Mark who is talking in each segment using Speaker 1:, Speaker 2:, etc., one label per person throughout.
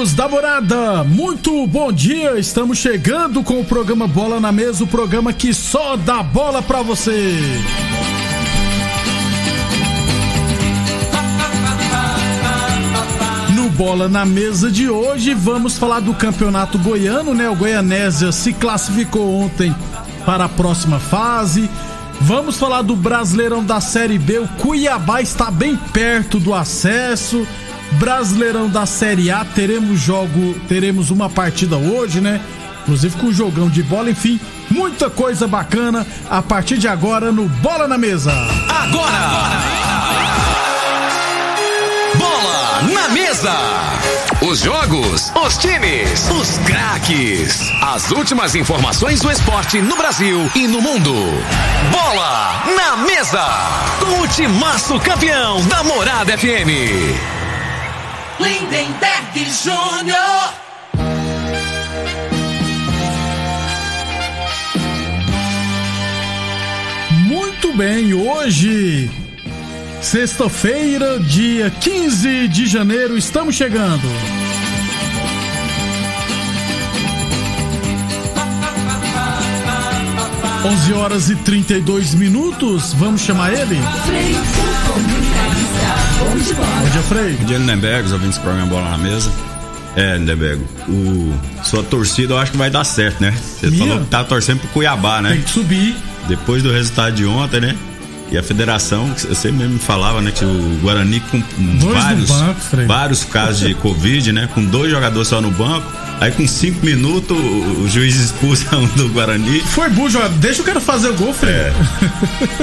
Speaker 1: Amigos da morada, muito bom dia. Estamos chegando com o programa Bola na Mesa o programa que só dá bola pra você. No Bola na Mesa de hoje, vamos falar do campeonato goiano, né? O Goianésia se classificou ontem para a próxima fase. Vamos falar do Brasileirão da Série B. O Cuiabá está bem perto do acesso. Brasileirão da Série A, teremos jogo, teremos uma partida hoje, né? Inclusive com um jogão de bola, enfim, muita coisa bacana a partir de agora no Bola na Mesa.
Speaker 2: Agora! Bola na Mesa! Os jogos, os times, os craques. As últimas informações do esporte no Brasil e no mundo. Bola na Mesa! Com o timaço campeão da Morada FM.
Speaker 3: Lindenberg Júnior.
Speaker 1: Muito bem, hoje, sexta-feira, dia 15 de janeiro, estamos chegando. Onze horas e 32 minutos, vamos chamar ele? Bom dia, Frei.
Speaker 4: Bom dia, Lindenberg, os ouvintes do programa Bola na Mesa. É, Lindenberg, o, sua torcida eu acho que vai dar certo, né? Você
Speaker 1: Minha?
Speaker 4: falou que tá torcendo pro Cuiabá, né?
Speaker 1: Tem que subir.
Speaker 4: Depois do resultado de ontem, né? E a federação, você mesmo falava, né? Que o Guarani com
Speaker 1: Dois
Speaker 4: vários,
Speaker 1: banco,
Speaker 4: vários casos de Covid, né? Com dois jogadores só no banco. Aí com cinco minutos o, juiz expulsa um do Guarani.
Speaker 1: Foi burro, jogador. deixa o cara fazer o gol, Frei.
Speaker 4: É.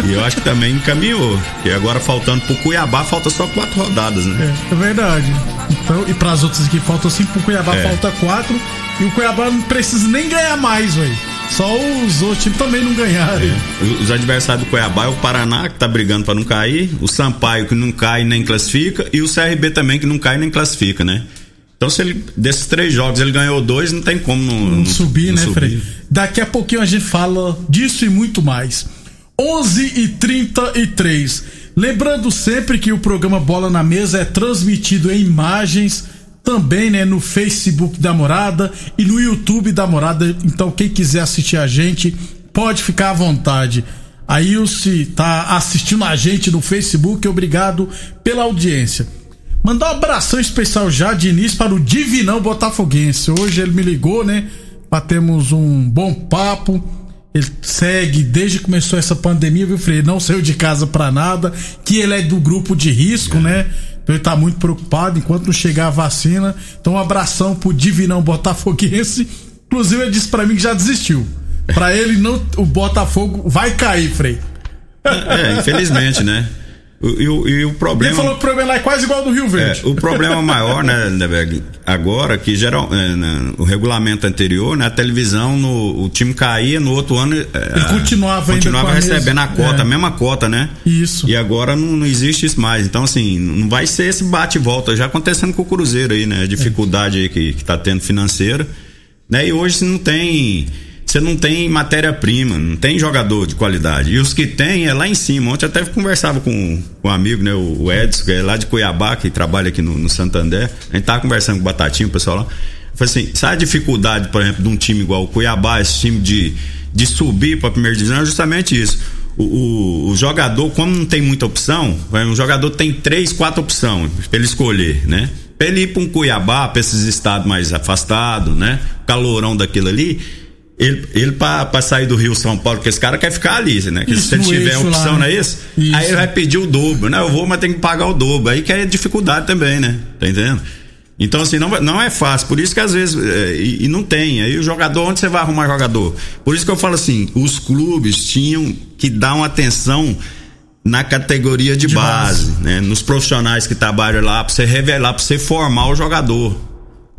Speaker 4: E eu acho que também encaminhou. Porque agora faltando pro Cuiabá, falta só quatro rodadas, né?
Speaker 1: É, é verdade. Então, e para as outras que faltam cinco, pro Cuiabá
Speaker 4: É.
Speaker 1: falta quatro. E o Cuiabá não precisa nem ganhar mais, velho. Só os outros times também não ganharem.
Speaker 4: Os- Os adversários do Cuiabá é o Paraná, que tá brigando pra não cair, o Sampaio, que não cai nem classifica, e o CRB também, que não cai nem classifica, né? Então, se ele, desses três jogos ele ganhou dois, não tem como não,
Speaker 1: Não subir,
Speaker 4: não
Speaker 1: né,
Speaker 4: subir.
Speaker 1: Frei? Daqui a pouquinho a gente fala disso e muito mais. 11 e 33 Lembrando sempre que o programa Bola na Mesa é transmitido em imagens, também né, no Facebook da Morada e no YouTube da Morada. Então, quem quiser assistir a gente, pode ficar à vontade. A Ilse tá assistindo a gente no Facebook, obrigado pela audiência. Mandar um abração especial já de início para o Divinão Botafoguense. Hoje ele me ligou, né? Batemos um bom papo. Ele segue desde que começou essa pandemia, viu, Frei? Não saiu de casa pra nada. Que ele é do grupo de risco, né? Então ele tá muito preocupado enquanto não chegar a vacina. Então um abração pro Divinão Botafoguense. Inclusive ele disse pra mim que já desistiu. Pra ele não, o Botafogo vai cair, Frei.
Speaker 4: É, infelizmente, né? E o, e o
Speaker 1: Ele
Speaker 4: problema.
Speaker 1: falou que o problema lá é quase igual ao do Rio
Speaker 4: É,
Speaker 1: Verde.
Speaker 4: o problema maior, né, Lindeberg, agora que geral, é, né, o regulamento anterior, né, a televisão, no, o time caía, no outro ano. Ele
Speaker 1: continuava
Speaker 4: continuava
Speaker 1: a
Speaker 4: recebendo a
Speaker 1: mesma-
Speaker 4: cota,
Speaker 1: é.
Speaker 4: a mesma cota, né?
Speaker 1: Isso.
Speaker 4: E agora não, não existe isso mais. Então, assim, não vai ser esse bate e volta. Já acontecendo com o Cruzeiro aí, né? A dificuldade aí que, que tá tendo financeira. Né? E hoje você não tem. Você não tem matéria-prima, não tem jogador de qualidade. E os que tem é lá em cima. Ontem até conversava com, um amigo, né? O Edson, que é lá de Cuiabá, que trabalha aqui no, no Santander. A gente tava conversando com o Batatinho, o pessoal lá. Eu falei assim, sabe a dificuldade, por exemplo, de um time igual o Cuiabá, esse time de, de subir para a primeira divisão? É justamente isso. O, o- o jogador, como não tem muita opção, vai, um jogador tem três, quatro opções para ele escolher, né? Pra ele ir para um Cuiabá, para esses estados mais afastados, né? Calorão daquilo ali. Ele, ele para sair do Rio São Paulo, porque esse cara quer ficar ali, né? Que
Speaker 1: Isso,
Speaker 4: se ele tiver opção,
Speaker 1: lá,
Speaker 4: não é
Speaker 1: né?
Speaker 4: isso?
Speaker 1: Isso.
Speaker 4: Aí ele vai pedir o dobro, né? Eu vou, mas tem que pagar o dobro. Aí que é dificuldade também, né? Tá entendendo? Então, assim, não, não é fácil. Por isso que às vezes. é, e, e não tem. Aí o jogador, onde você vai arrumar jogador? Por isso que eu falo assim: os clubes tinham que dar uma atenção na categoria de, de base, base, né? Nos profissionais que trabalham lá, pra você revelar, pra você formar o jogador.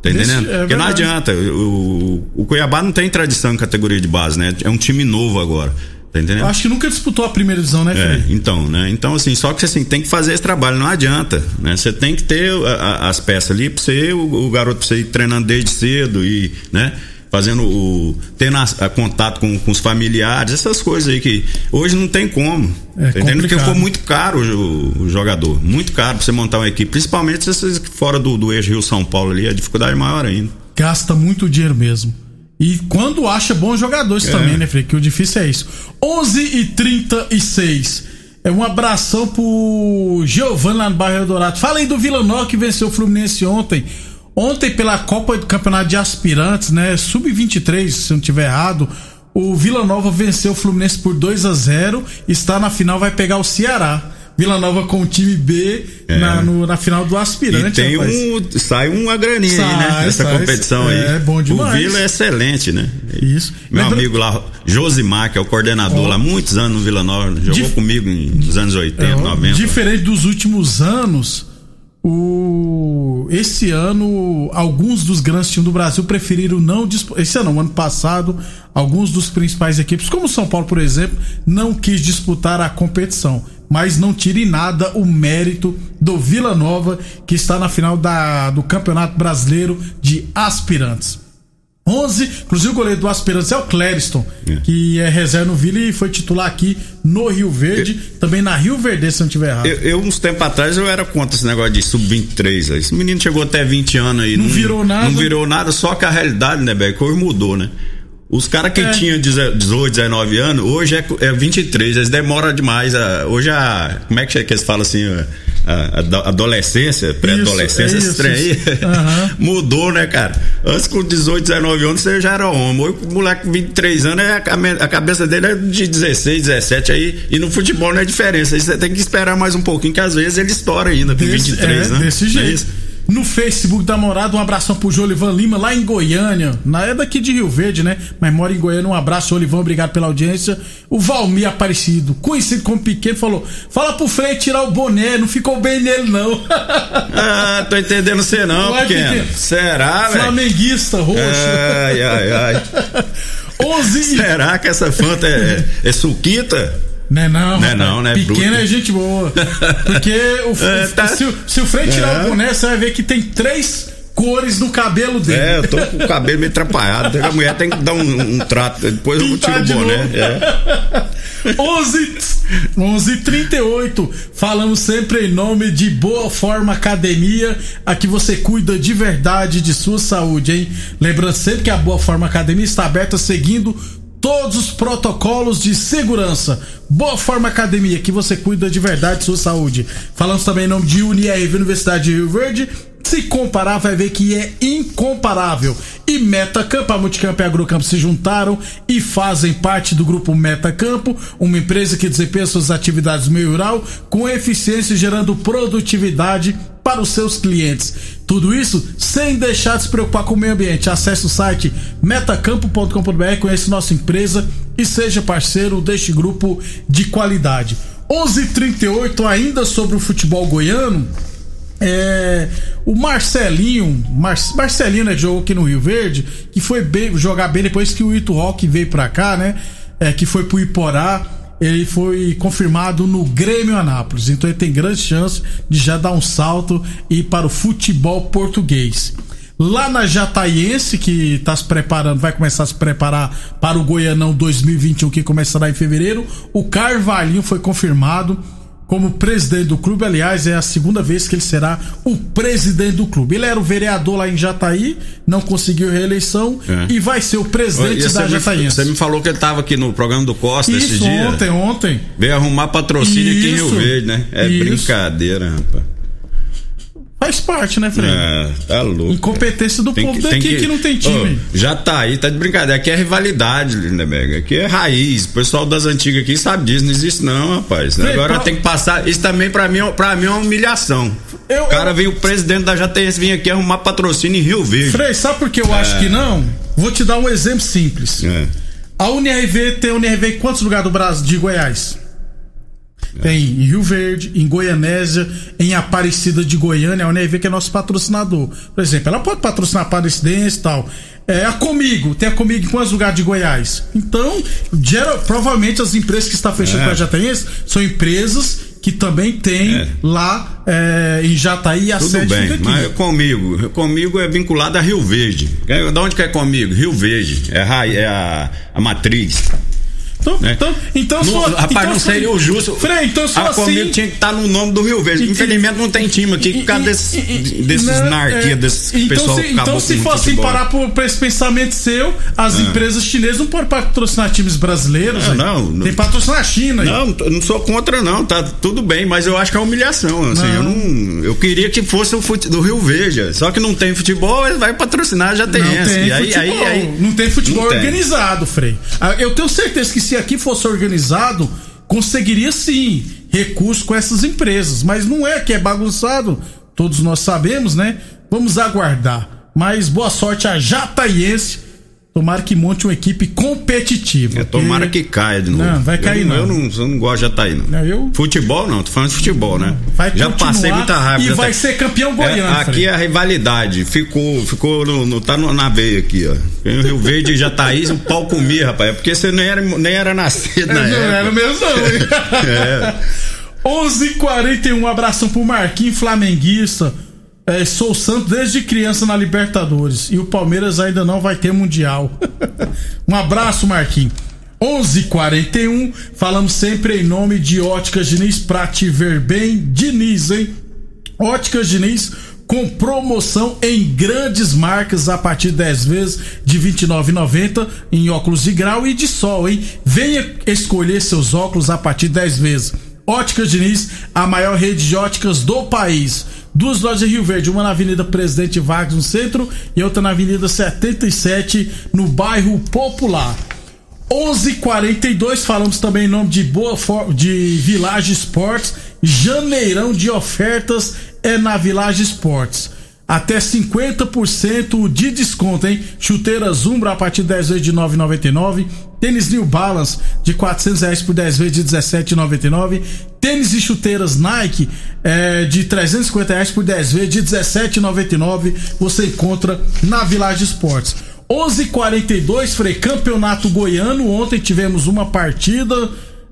Speaker 4: Tá entendendo? É Porque não adianta. O, o Cuiabá não tem tradição em categoria de base, né? É um time novo agora. Tá entendendo? Eu
Speaker 1: acho que nunca disputou a primeira divisão, né,
Speaker 4: Felipe? É, então, né? Então, assim, só que assim, tem que fazer esse trabalho, não adianta, né? Você tem que ter a, a, as peças ali pra você, o, o garoto pra você ir treinando desde cedo e, né? Fazendo o. tendo a, a contato com, com, os familiares, essas coisas aí que hoje não tem como. É tá entendendo? Porque ficou muito caro o, o, jogador. Muito caro pra você montar uma equipe. Principalmente esses fora do, do eixo Rio São Paulo ali, a dificuldade é maior ainda.
Speaker 1: Gasta muito dinheiro mesmo. E quando acha bons jogadores é. também, né, Frei? Que o difícil é isso. 11 e 36 é um abração pro Giovanni lá no bairro Dourado. Fala aí do Vila Nova que venceu o Fluminense ontem. Ontem, pela Copa do Campeonato de Aspirantes, né? Sub-23, se não tiver errado, o Vila Nova venceu o Fluminense por 2 a 0 Está na final, vai pegar o Ceará. Vila Nova com o time B é. na, no, na final do aspirante.
Speaker 4: E tem rapaz. um. Sai uma graninha sai, aí, né? Nessa sai, competição é, aí.
Speaker 1: É bom demais.
Speaker 4: O Vila é excelente, né?
Speaker 1: Isso.
Speaker 4: Meu Lembra... amigo lá, Josimar, que é o coordenador oh. lá, muitos anos no Vila Nova, jogou Dif... comigo nos anos 80, oh. 90.
Speaker 1: Diferente dos últimos anos, o esse ano alguns dos grandes times do Brasil preferiram não esse ano, ano passado, alguns dos principais equipes, como São Paulo, por exemplo, não quis disputar a competição. Mas não tire nada o mérito do Vila Nova, que está na final da, do Campeonato Brasileiro de Aspirantes. 11, inclusive o goleiro do Aspirantes é o Clériston, é. que é reserva no Vila e foi titular aqui no Rio Verde, eu, também na Rio Verde, se não tiver errado.
Speaker 4: Eu, eu, uns tempos atrás, eu era contra esse negócio de sub-23. Esse menino chegou até 20 anos aí.
Speaker 1: Não, não, virou nada.
Speaker 4: Não virou nada, só que a realidade, né, Beck, hoje mudou, né? Os caras que é. tinham 18, 19 anos, hoje é, é 23, eles demoram demais. A, hoje a. Como é que, é que eles falam assim? A, a adolescência, pré-adolescência, esse trem aí uhum. mudou, né, cara? Antes com 18, 19 anos você já era homem. Hoje o moleque com 23 anos, é, a, cabeça dele é de 16, 17 aí. E no futebol não é diferença. Aí você tem que esperar mais um pouquinho, que às vezes ele estoura ainda com 23, é, né?
Speaker 1: Desse jeito. É no Facebook da Morada. Um abração pro Jolivan Lima, lá em Goiânia. Na é daqui de Rio Verde, né? Mas mora em Goiânia. Um abraço, Jolivan, obrigado pela audiência. O Valmir Aparecido, conhecido como pequeno, falou: fala pro Frei tirar o boné, não ficou bem nele, não.
Speaker 4: ah, tô entendendo você não, não pequeno. pequeno. Será, velho?
Speaker 1: Flamenguista roxo.
Speaker 4: Ai, ai, ai. 11 Será que essa fanta é, é suquita?
Speaker 1: Não é não,
Speaker 4: não, é não né?
Speaker 1: Pequeno é gente boa. Porque o, é, tá. se, se, o Frei tirar é. o boné, você vai ver que tem três cores no cabelo dele.
Speaker 4: É, eu tô com o cabelo meio atrapalhado. A mulher tem que dar um, um trato, depois Pintar eu tiro o boné.
Speaker 1: É. 11 11:38. Falamos sempre em nome de Boa Forma Academia, aqui você cuida de verdade de sua saúde, hein? Lembrando sempre que a Boa Forma Academia está aberta seguindo todos os protocolos de segurança. Boa Forma Academia, que você cuida de verdade de sua saúde. Falamos também em nome de UniRV Universidade de Rio Verde. Se comparar, vai ver que é incomparável. E Metacampo, a Multicampo e a Agrocampo se juntaram e fazem parte do grupo Metacampo, uma empresa que desempenha suas atividades meio rural com eficiência gerando produtividade para os seus clientes. Tudo isso sem deixar de se preocupar com o meio ambiente. Acesse o site metacampo.com.br, conheça nossa empresa e seja parceiro deste grupo de qualidade. 11:38 ainda sobre o futebol goiano. É, o Marcelinho, Mar, Marcelinho, né, jogou aqui no Rio Verde, que foi bem, jogar bem depois que o Ito Rock veio pra cá, né? É, que foi pro Iporá ele foi confirmado no Grêmio Anápolis. Então ele tem grande chance de já dar um salto e ir para o futebol português. Lá na Jataiense, que está se preparando, vai começar a se preparar para o Goianão 2021, que começará em fevereiro, o Carvalhinho foi confirmado como presidente do clube. Aliás, é a segunda vez que ele será o presidente do clube. Ele era o vereador lá em Jataí, não conseguiu reeleição é. e vai ser o presidente da Jataí.
Speaker 4: Você me falou que ele estava aqui no programa do Costa
Speaker 1: Isso,
Speaker 4: esse dia.
Speaker 1: ontem, ontem.
Speaker 4: Veio arrumar patrocínio Isso. aqui em Rio Verde, né? É Isso. brincadeira, rapaz.
Speaker 1: Faz parte, né, Fred?
Speaker 4: É, tá louco.
Speaker 1: Incompetência do povo que, daqui que, que, não tem time.
Speaker 4: Oh, já tá aí, tá de brincadeira. Aqui é rivalidade, Lindeberg. Aqui é raiz. O pessoal das antigas aqui sabe disso. Não existe, não, rapaz. Frei, Agora pra... tem que passar. Isso também pra mim, pra mim é uma humilhação. Eu, o cara eu... vem, o presidente da JTS vem aqui arrumar patrocínio em Rio Verde.
Speaker 1: Frei, sabe por que eu é... acho que não? Vou te dar um exemplo simples. É. A UNRV tem a UNRV em quantos lugares do Brasil de Goiás? Tem em Rio Verde, em Goianésia, em Aparecida de Goiânia, a Univ que é nosso patrocinador. Por exemplo, ela pode patrocinar Aparecidense e tal. É a Comigo, tem a Comigo em quantos lugares de Goiás? Então, gera, provavelmente as empresas que estão fechando
Speaker 4: É.
Speaker 1: com a Jataense são empresas que também tem
Speaker 4: É.
Speaker 1: lá é, em Jataí a
Speaker 4: Tudo
Speaker 1: sede
Speaker 4: bem,
Speaker 1: aqui.
Speaker 4: mas comigo, comigo é vinculado a Rio Verde. É, Da onde que é comigo? Rio Verde, é, a, é a, a matriz.
Speaker 1: Então,
Speaker 4: né?
Speaker 1: então, então só-
Speaker 4: rapaz,
Speaker 1: então
Speaker 4: não seria o justo.
Speaker 1: Frei, então só
Speaker 4: a
Speaker 1: assim.
Speaker 4: comigo tinha que estar no nome do Rio Verde.
Speaker 1: E-
Speaker 4: Infelizmente não tem time aqui por causa
Speaker 1: E-
Speaker 4: desses,
Speaker 1: e- e-
Speaker 4: desses
Speaker 1: não,
Speaker 4: narquia,
Speaker 1: é,
Speaker 4: desses
Speaker 1: então
Speaker 4: pessoal
Speaker 1: se, então se for assim parar por, por esse pensamento seu, as empresas chinesas não podem patrocinar times brasileiros.
Speaker 4: Não, não, não.
Speaker 1: Tem patrocinar a China. aí.
Speaker 4: Não, eu não sou contra não, tá tudo bem, mas eu acho que é humilhação, assim,
Speaker 1: Não.
Speaker 4: eu não, eu queria que fosse o fute, do Rio Verde, só que não tem futebol, ele vai patrocinar já tem
Speaker 1: Não
Speaker 4: essa.
Speaker 1: tem
Speaker 4: E aí,
Speaker 1: futebol,
Speaker 4: aí, aí,
Speaker 1: não tem futebol
Speaker 4: não tem.
Speaker 1: organizado, Frei. Ah, Eu tenho certeza que se aqui fosse organizado, conseguiria sim recurso com essas empresas. Mas não é que é bagunçado, todos nós sabemos, né? Vamos aguardar. Mas boa sorte a Jataiense. Tomara que monte uma equipe competitiva.
Speaker 4: É, tomara que caia de novo.
Speaker 1: Não, vai cair
Speaker 4: eu,
Speaker 1: não.
Speaker 4: Eu não, eu não gosto de Jataí, não.
Speaker 1: Não, eu-
Speaker 4: Futebol não, tô falando de futebol, né?
Speaker 1: Vai
Speaker 4: já passei muita raiva.
Speaker 1: e
Speaker 4: já
Speaker 1: vai
Speaker 4: tá-
Speaker 1: ser campeão goiano,
Speaker 4: É, aqui é a rivalidade, ficou, ficou no, no- tá no- na veia aqui, ó. Tem o Rio Verde e Jataí, o pau comia, rapaz. É porque você nem era, nem era nascido na
Speaker 1: não
Speaker 4: época.
Speaker 1: era mesmo, não. hein?
Speaker 4: É.
Speaker 1: 11:41 um abração pro Marquinhos Flamenguista. É, sou santo desde criança na Libertadores e o Palmeiras ainda não vai ter mundial. um abraço, Marquinhos. 11:41 falamos sempre em nome de Óticas Diniz pra te ver bem, Diniz, hein? Óticas Diniz com promoção em grandes marcas a partir de 10 vezes de R$ 29,90 em óculos de grau e de sol, hein? Venha escolher seus óculos a partir de 10 vezes. Óticas Diniz, a maior rede de óticas do país. Duas lojas em Rio Verde, uma na Avenida Presidente Vargas no centro e outra na Avenida 77 no bairro Popular. 11:42 falamos também em nome de Boa For de Village Sports. Janeirão de ofertas é na Village Sports. Até 50% de desconto, hein? Chuteira Zumbra a partir de 10 vezes de 9,99. Tênis New Balance de 400 reais por 10 vezes de 17,99. Tênis e chuteiras Nike é, de 350 reais por 10 vezes de 17,99. Você encontra na Village Sports. 11:42 Frei Campeonato Goiano. Ontem tivemos uma partida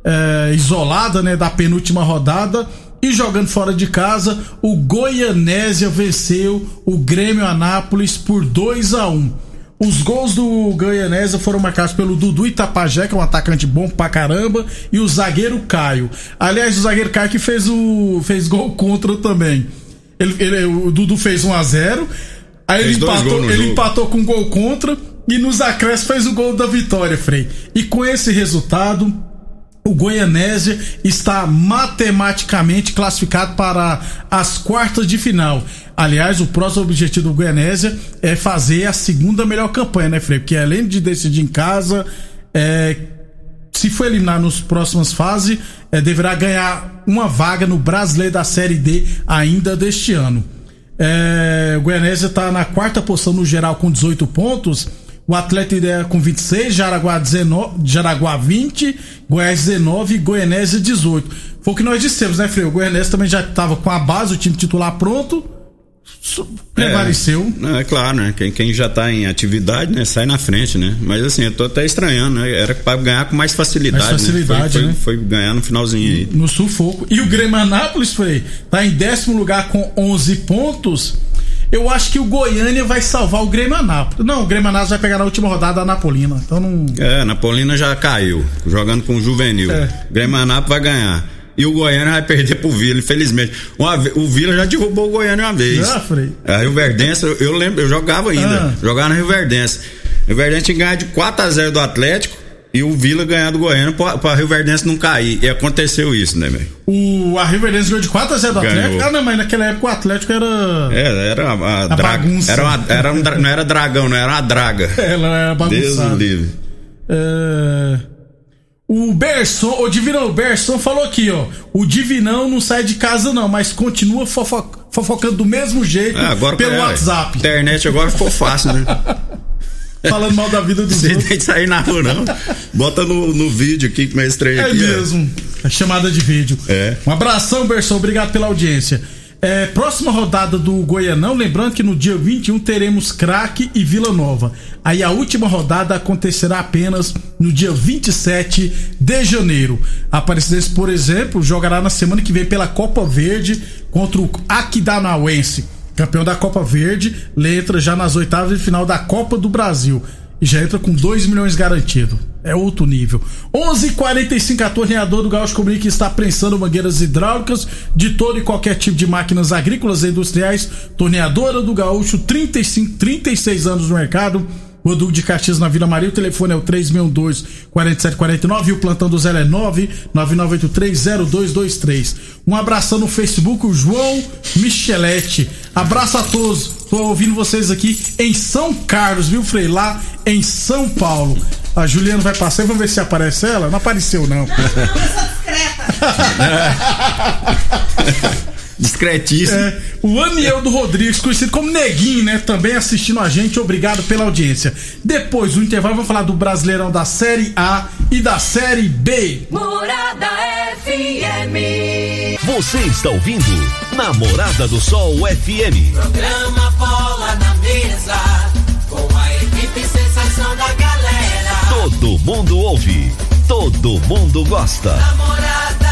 Speaker 1: é, isolada, né, da penúltima rodada e jogando fora de casa, o Goianésia venceu o Grêmio Anápolis por 2 a 1. Os gols do Goianésia foram marcados pelo Dudu Itapajé, que é um atacante bom pra caramba, e o zagueiro Caio. Aliás, o zagueiro Caio que fez o fez gol contra também. Ele, ele- o Dudu fez 1 a 0 Aí ele
Speaker 4: Fez dois
Speaker 1: empatou, ele
Speaker 4: jogo.
Speaker 1: empatou com um gol contra e nos acréscimos fez o gol da vitória, Frei. E com esse resultado, o Goianésia está matematicamente classificado para as quartas de final. Aliás, o próximo objetivo do Goianésia é fazer a segunda melhor campanha, né, Frei? Porque além de decidir em casa, é, se for eliminar nas próximas fases, é, deverá ganhar uma vaga no Brasileiro da Série D ainda deste ano. É, o Goianésia está na quarta posição no geral com 18 pontos. O Atlético Ideia com 26, Jaraguá, 19, Jaraguá 20, Goiás 19 e Goianésia 18. Foi o que nós dissemos, né, Freio? O Goianésia também já estava com a base, o time titular pronto. Prevaleceu.
Speaker 4: É, é claro, né? Quem, quem já tá em atividade, né? Sai na frente, né? Mas assim, eu tô até estranhando, né? Era pra ganhar com mais facilidade.
Speaker 1: Mais facilidade,
Speaker 4: né? Foi, foi,
Speaker 1: né?
Speaker 4: foi ganhar no finalzinho aí.
Speaker 1: no sufoco. E o Grêmio Anápolis, Frei, tá em décimo lugar com 11 pontos. Eu acho que o Goiânia vai salvar o Grêmio Anápolis. Não, o Grêmio Anápolis vai pegar na última rodada a Napolina. Então não.
Speaker 4: É, Napolina já caiu, jogando com o Juvenil.
Speaker 1: É.
Speaker 4: Grêmio Anápolis vai ganhar. E o Goiânia vai perder pro Vila, infelizmente. Uma o Vila já derrubou o Goiânia uma vez.
Speaker 1: Já, Frei?
Speaker 4: A Rio Verdense, eu, lembro, eu jogava ainda.
Speaker 1: Ah.
Speaker 4: Jogava na Rio Verdense. Rio Verdense tinha que ganhar de 4x0 do Atlético e o Vila ganhar do Goiânia pra, pra Rio Verdense não cair. E aconteceu isso, né, velho?
Speaker 1: O, a Riverdense ganhou de 4x0 do
Speaker 4: Ganhou.
Speaker 1: Atlético. Ah, não, mas naquela época o Atlético era.
Speaker 4: É, era a,
Speaker 1: A
Speaker 4: draga.
Speaker 1: bagunça.
Speaker 4: Era, uma, era um não era dragão, não era uma draga.
Speaker 1: Ela era
Speaker 4: Deus
Speaker 1: bagunçada.
Speaker 4: o livre.
Speaker 1: É, O Berson, o Divinão, o Berson falou aqui, ó. O Divinão não sai de casa, não, mas continua fofo- fofocando do mesmo jeito
Speaker 4: É, agora
Speaker 1: pelo
Speaker 4: é,
Speaker 1: WhatsApp.
Speaker 4: Internet agora ficou fácil, né?
Speaker 1: falando mal da vida dos
Speaker 4: Você
Speaker 1: outros.
Speaker 4: tem que sair na rua, não. Bota no, no vídeo aqui que estranho
Speaker 1: É mesmo. É chamada de vídeo.
Speaker 4: É.
Speaker 1: Um abração, Berson. Obrigado pela audiência. É, próxima rodada do Goianão, lembrando que no dia 21 teremos Craque e Vila Nova. Aí a última rodada acontecerá apenas no dia 27 de janeiro. A Aparecidense, por exemplo, jogará na semana que vem pela Copa Verde contra o Aquidauanense. Campeão da Copa Verde, entra já nas oitavas de final da Copa do Brasil. E já entra com 2 milhões garantido. É outro nível. 11:45 h 45 a torneador do Gaúcho comunica está prensando mangueiras hidráulicas de todo e qualquer tipo de máquinas agrícolas e industriais. Torneadora do Gaúcho, 35, 36 anos no mercado. Duque de Caxias na Vila Maria, o telefone é o 3612-4749 e o plantão do Zé é 999830223. Um abração no Facebook, o João Michelete. Abraço a todos. Tô ouvindo vocês aqui em São Carlos, viu, Frei? Lá em São Paulo. A Juliana vai passar e vamos ver se aparece ela. Não apareceu, não.
Speaker 4: Discretíssimo.
Speaker 1: É, o Anieldo Rodrigues, conhecido como Neguinho, né? Também assistindo a gente. Obrigado pela audiência. Depois do intervalo, vamos falar do Brasileirão da Série A e da Série B.
Speaker 3: Morada FM.
Speaker 2: Você está ouvindo Namorada do Sol FM.
Speaker 3: Programa Bola na Mesa. Com a equipe sensação da galera.
Speaker 2: Todo mundo ouve, todo mundo gosta.
Speaker 3: Namorada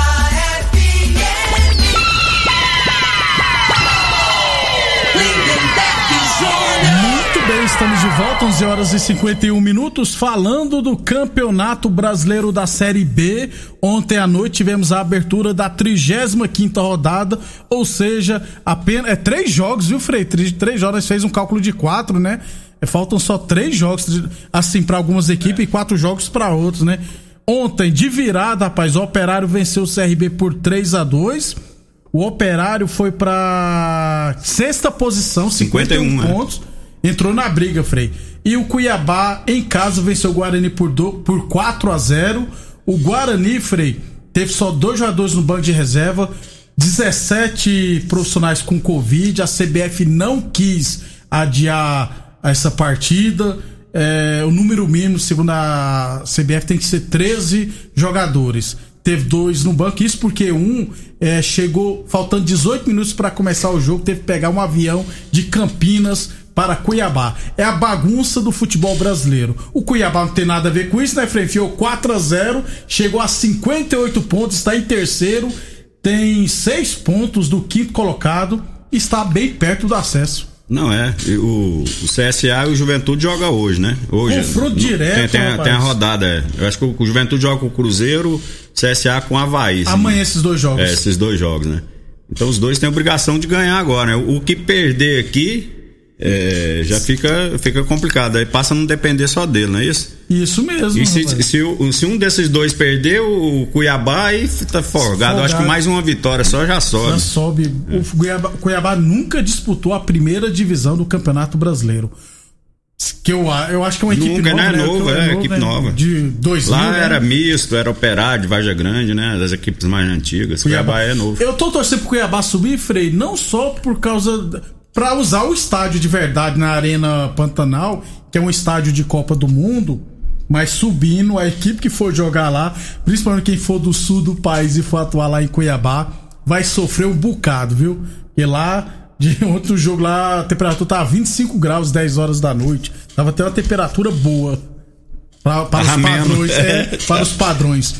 Speaker 1: estamos de volta, 11 horas e 51 minutos, falando do Campeonato Brasileiro da Série B. Ontem à noite tivemos a abertura da 35 rodada, ou seja, apenas. É três jogos, viu, Frei? Três, três nós fez um cálculo de quatro, né? É, Faltam só três jogos, assim, para algumas equipes e quatro jogos para outros, né? Ontem, de virada, rapaz, o Operário venceu o CRB por 3 a 2 O Operário foi pra sexta posição, 51,
Speaker 4: 51, é.
Speaker 1: Entrou na briga, Frei. E o Cuiabá, em casa, venceu o Guarani por, do, por 4 a 0 O Guarani, Frei, teve só dois jogadores no banco de reserva, 17 profissionais com Covid. A CBF não quis adiar essa partida. É, o número mínimo, segundo a CBF, tem que ser 13 jogadores. Teve dois no banco, isso porque um é, chegou faltando 18 minutos para começar o jogo, teve que pegar um avião de Campinas para Cuiabá. É a bagunça do futebol brasileiro. O Cuiabá não tem nada a ver com isso, né, Frei? Enfiou 4 a 0 chegou a 58 pontos, está em terceiro, tem 6 pontos do quinto colocado está bem perto do acesso.
Speaker 4: Não é. O, o CSA e o Juventude joga hoje, né? Hoje.
Speaker 1: Confronto direto,
Speaker 4: Tem, tem, tem a rodada, é. Eu acho que o, o Juventude joga com o Cruzeiro, CSA com o Havaí.
Speaker 1: Amanhã esses dois jogos.
Speaker 4: É, esses dois jogos, né? Então os dois têm obrigação de ganhar agora, né? O que perder aqui é, já fica, fica complicado. Aí passa a não depender só dele, não é isso?
Speaker 1: Isso mesmo.
Speaker 4: E se, se, se um desses dois perder, o Cuiabá aí tá folgado. Acho que mais uma vitória só já sobe.
Speaker 1: Já sobe. O Cuiabá, Cuiabá nunca disputou a primeira divisão do Campeonato Brasileiro. Que eu, eu acho que é uma equipe
Speaker 4: Nunca,
Speaker 1: nova.
Speaker 4: né? Novo,
Speaker 1: Que
Speaker 4: é, equipe nova.
Speaker 1: De 2000,
Speaker 4: Lá
Speaker 1: né?
Speaker 4: era misto, era operário, de Varja Grande, né? Das equipes mais antigas. Cuiabá, é novo.
Speaker 1: Eu tô torcendo pro Cuiabá subir, Frei, não só por causa. Pra usar o estádio de verdade na Arena Pantanal, que é um estádio de Copa do Mundo, mas subindo, a equipe que for jogar lá, principalmente quem for do sul do país e for atuar lá em Cuiabá, vai sofrer um bocado, viu? Porque lá, de outro jogo lá, a temperatura tava 25 graus, 10 horas da noite. Tava até uma temperatura boa. Pra- para, os
Speaker 4: Tava ameno.
Speaker 1: padrões, é, para os padrões.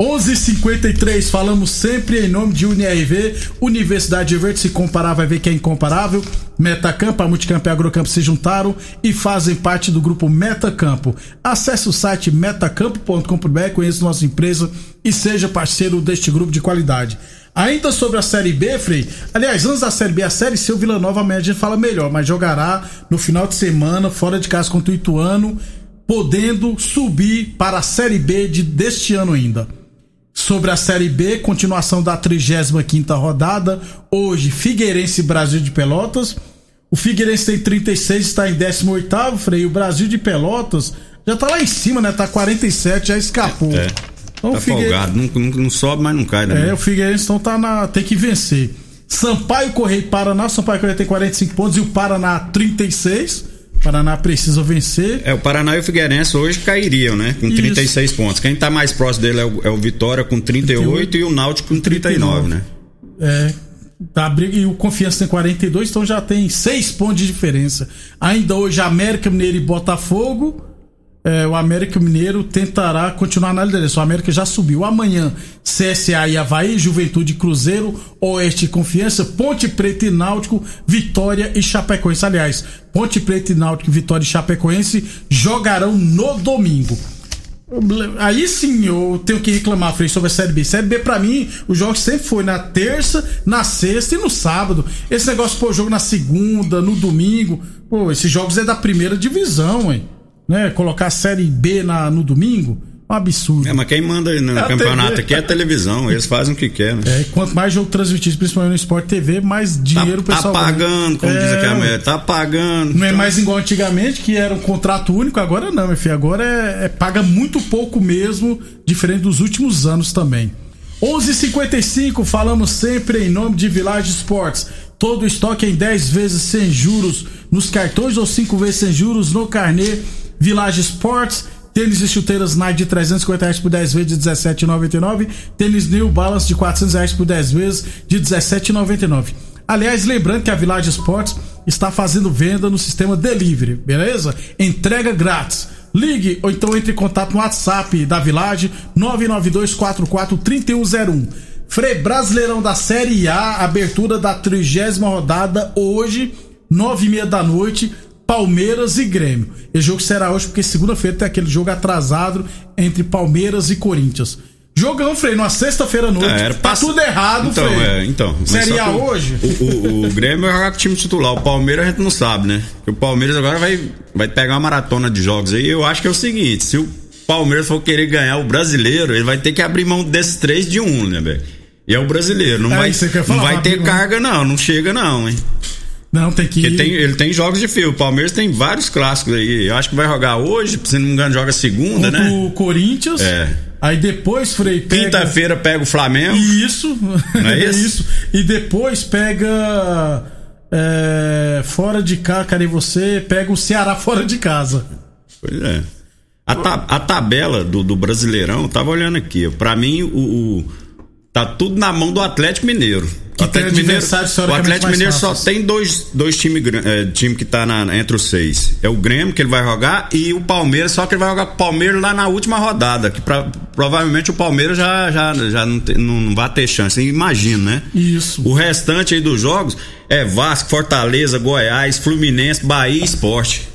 Speaker 1: 11:53 falamos sempre em nome de UniRV, Universidade Verde. Se comparar, vai ver que é incomparável. Metacampo, a Multicampo e a Agrocampo se juntaram e fazem parte do grupo Metacampo. Acesse o site metacampo.com.br, conheça nossa empresa e seja parceiro deste grupo de qualidade. Ainda sobre a Série B, Frei. Aliás, antes da Série B, a Série C, o Vila Nova, a gente fala melhor, mas jogará no final de semana, fora de casa contra o Ituano, podendo subir para a Série B de, deste ano ainda. Sobre a Série B, continuação da 35 rodada. Hoje, Figueirense Brasil de Pelotas. O Figueirense tem 36, está em 18, Frei. O Brasil de Pelotas já tá lá em cima, né? Tá 47, já escapou.
Speaker 4: É.
Speaker 1: Então,
Speaker 4: Tá folgado. Não, não, não sobe, mas não cai, né?
Speaker 1: é, o Figueirense então tá na. tem que vencer. Sampaio Correia e Paraná. Sampaio Correia tem 45 pontos e o Paraná 36. O Paraná precisa vencer.
Speaker 4: É, o Paraná e o Figueirense hoje cairiam, né? Com
Speaker 1: Isso.
Speaker 4: 36 pontos. Quem tá mais próximo dele é o, é o Vitória com 38, 38 e o Náutico com 39, 39. né?
Speaker 1: É. Tá, e o Confiança tem 42, então já tem 6 pontos de diferença. Ainda hoje, América Mineiro e Botafogo. É, o América Mineiro tentará continuar na liderança. O América já subiu. Amanhã, CSA e Havaí, Juventude Cruzeiro, Oeste Confiança, Ponte Preta e Náutico, Vitória e Chapecoense. Aliás, Ponte Preta e Náutico, Vitória e Chapecoense jogarão no domingo. Aí sim eu tenho que reclamar, Frei, sobre a Série B. Série B, pra mim, os jogos sempre foi na terça, na sexta e no sábado. Esse negócio, pô, jogo na segunda, no domingo. Pô, esses jogos é da primeira divisão, hein? Né? Colocar a Série B na, no domingo. Um absurdo.
Speaker 4: É, mas quem manda no
Speaker 1: É a
Speaker 4: campeonato
Speaker 1: TV.
Speaker 4: aqui é a televisão, eles fazem o que querem. né?
Speaker 1: É, quanto mais jogo transmitido, principalmente no Sport TV, mais dinheiro o
Speaker 4: tá,
Speaker 1: pessoal
Speaker 4: tá pagando, como
Speaker 1: É,
Speaker 4: diz aquela mulher, tá pagando.
Speaker 1: Não é
Speaker 4: Então,
Speaker 1: mais igual antigamente, que era um contrato único, agora não, filho. Agora é, é- paga muito pouco mesmo, diferente dos últimos anos também. 11:55 falamos sempre em nome de Village Sports. Todo o estoque em 10 vezes sem juros nos cartões ou 5 vezes sem juros no carnê Village Sports. Tênis e chuteiras Nike de 350 reais por 10 vezes de 17,99. Tênis New Balance de 400 reais por 10 vezes de 17,99. Aliás, lembrando que a Village Sports está fazendo venda no sistema Delivery, beleza? Entrega grátis. Ligue ou então entre em contato no WhatsApp da Village 992443101. Frei Brasileirão da Série A, abertura da trigésima rodada hoje, nove e meia da noite, Palmeiras e Grêmio. Esse jogo será hoje porque segunda-feira tem aquele jogo atrasado entre Palmeiras e Corinthians. Jogão, Frei, numa sexta-feira à noite.
Speaker 4: É, era
Speaker 1: tá
Speaker 4: pass-
Speaker 1: tudo errado,
Speaker 4: então,
Speaker 1: Frei.
Speaker 4: É, então. mas
Speaker 1: Série
Speaker 4: só
Speaker 1: A
Speaker 4: que o-
Speaker 1: hoje?
Speaker 4: O, o, o Grêmio vai jogar com o time titular. O Palmeiras a gente não sabe, né? O Palmeiras agora vai, vai pegar uma maratona de jogos aí. Eu acho que é o seguinte: se o Palmeiras for querer ganhar o brasileiro, ele vai ter que abrir mão desses três de um, né, velho? E é o brasileiro. Não
Speaker 1: É,
Speaker 4: vai, não vai ter carga, não. Não chega, não, hein?
Speaker 1: Não, tem que ir.
Speaker 4: tem, ele tem jogos de fio. O Palmeiras tem vários clássicos aí. Eu acho que vai jogar hoje, se não me engano, joga segunda,
Speaker 1: contra
Speaker 4: né?
Speaker 1: o Corinthians.
Speaker 4: É.
Speaker 1: Aí depois, Frei, pega...
Speaker 4: Quinta-feira pega o Flamengo.
Speaker 1: Isso.
Speaker 4: Não é isso?
Speaker 1: E depois pega. é, fora de casa, cara, e você pega o Ceará fora de casa.
Speaker 4: Pois é. A, ta- a tabela do, do Brasileirão, eu tava olhando aqui. ó. Pra mim, o, o- tá tudo na mão do Atlético Mineiro.
Speaker 1: Que
Speaker 4: o Atlético Mineiro, o Atlético Mineiro só tem dois, dois times é, time que tá na- entre os seis. É o Grêmio, que ele vai jogar, e o Palmeiras, só que ele vai jogar com o Palmeiras lá na última rodada. Que pra- provavelmente o Palmeiras já, já, já não, tem- não, não vai ter chance. Imagino, né?
Speaker 1: Isso.
Speaker 4: O restante aí dos jogos é Vasco, Fortaleza, Goiás, Fluminense, Bahia e Esporte.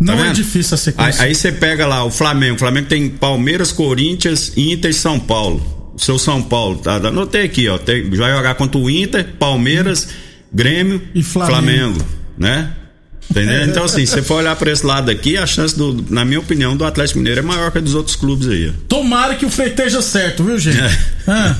Speaker 1: Não é
Speaker 4: vendo?
Speaker 1: difícil a
Speaker 4: Aí,
Speaker 1: sequência.
Speaker 4: aí você pega lá o Flamengo. O Flamengo tem Palmeiras, Corinthians, Inter e São Paulo. Seu São Paulo, tá? Anotei aqui, ó. Tem- vai jogar contra o Inter, Palmeiras, Grêmio
Speaker 1: E Flamengo.
Speaker 4: né? Entendeu? Então, assim, se você for olhar pra esse lado aqui, a chance, do, na minha opinião, do Atlético Mineiro é maior que a dos outros clubes aí.
Speaker 1: Tomara que o Frei esteja certo, viu, gente?
Speaker 4: É.
Speaker 1: Ah,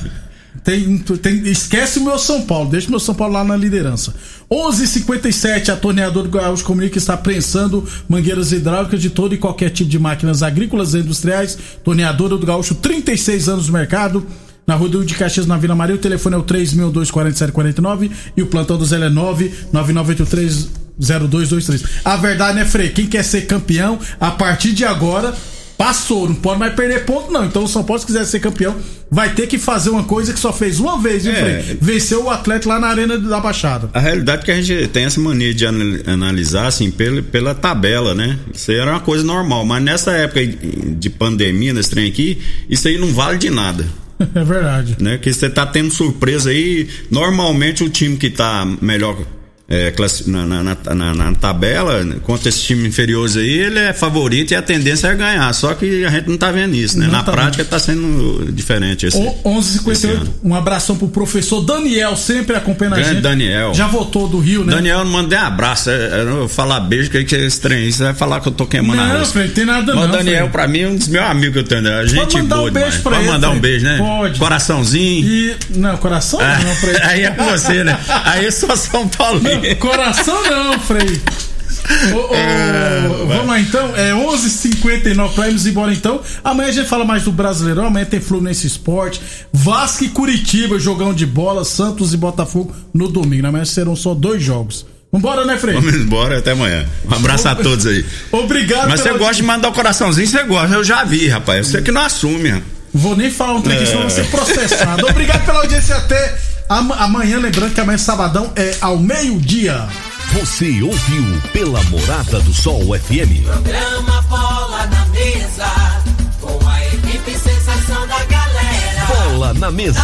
Speaker 1: tem, tem- esquece o meu São Paulo, deixa o meu São Paulo lá na liderança. 11:57 a torneadora do Gaúcho comunica que está prensando mangueiras hidráulicas de todo e qualquer tipo de máquinas agrícolas e industriais. Torneadora do Gaúcho, 36 anos no mercado. Na Rua do de Caxias, na Vila Maria, o telefone é o 3624749 e o plantão do Zé é 999830223. A verdade, né, Frei? Quem quer ser campeão, a partir de agora, passou. Não pode mais perder ponto, não. Então o São Paulo, se quiser ser campeão, vai ter que fazer uma coisa que só fez uma vez, viu,
Speaker 4: É.
Speaker 1: Venceu o Atlético lá na Arena da Baixada.
Speaker 4: A realidade é que a gente tem essa mania de anal- analisar assim pela, pela tabela, né? Isso aí era uma coisa normal, mas nessa época de pandemia, nesse trem aqui, isso aí não vale de nada.
Speaker 1: É verdade.
Speaker 4: né? Que você tá tendo surpresa aí. Normalmente o time que tá melhor é, na, na, na- na- tabela, contra esses times inferiores aí, ele é favorito e a tendência é ganhar. Só que a gente não tá vendo isso, né?
Speaker 1: Não
Speaker 4: na prática tá sendo diferente esse.
Speaker 1: O-
Speaker 4: esse
Speaker 1: 11:58
Speaker 4: ano.
Speaker 1: um abração pro professor Daniel, sempre acompanhando a
Speaker 4: Grande
Speaker 1: gente.
Speaker 4: Daniel.
Speaker 1: Já voltou do Rio, né?
Speaker 4: Daniel, não mandei um abraço. É, é, eu falar beijo, que é estranho. Você vai falar que eu tô queimando a
Speaker 1: Não. Frei, tem nada
Speaker 4: Mas
Speaker 1: não.
Speaker 4: Daniel,
Speaker 1: Frei.
Speaker 4: pra mim, é um dos meus amigos que eu tenho. né? Gente
Speaker 1: mandar um beijo pra
Speaker 4: Pode
Speaker 1: ele,
Speaker 4: mandar um beijo, né?
Speaker 1: Pode.
Speaker 4: Coraçãozinho.
Speaker 1: E. Não, coração não, Frei.
Speaker 4: Aí é com você, né? Aí sou São Paulo.
Speaker 1: Não, coração não, Frei. Ô, ô,
Speaker 4: É,
Speaker 1: vamos lá então, é 11h59 pra irmos embora então. Amanhã a gente fala mais do Brasileirão. Amanhã tem Fluminense Esporte, Vasco e Curitiba, jogão de bola, Santos e Botafogo no domingo. Amanhã serão só dois jogos. Vambora, né, Frei?
Speaker 4: Vamos embora, até amanhã. Um abraço a todos aí.
Speaker 1: Obrigado
Speaker 4: Mas você gosta de mandar o coraçãozinho, você gosta. Eu já vi, rapaz. Você que não assume. ó.
Speaker 1: Vou nem falar um trem
Speaker 4: É.
Speaker 1: senão vou ser processado. Obrigado pela audiência até amanhã. Lembrando que amanhã, sabadão, é ao meio-dia.
Speaker 5: Você ouviu pela Morada do Sol FM.
Speaker 3: Programa Bola na Mesa, com a equipe sensação da galera.
Speaker 5: Bola na mesa.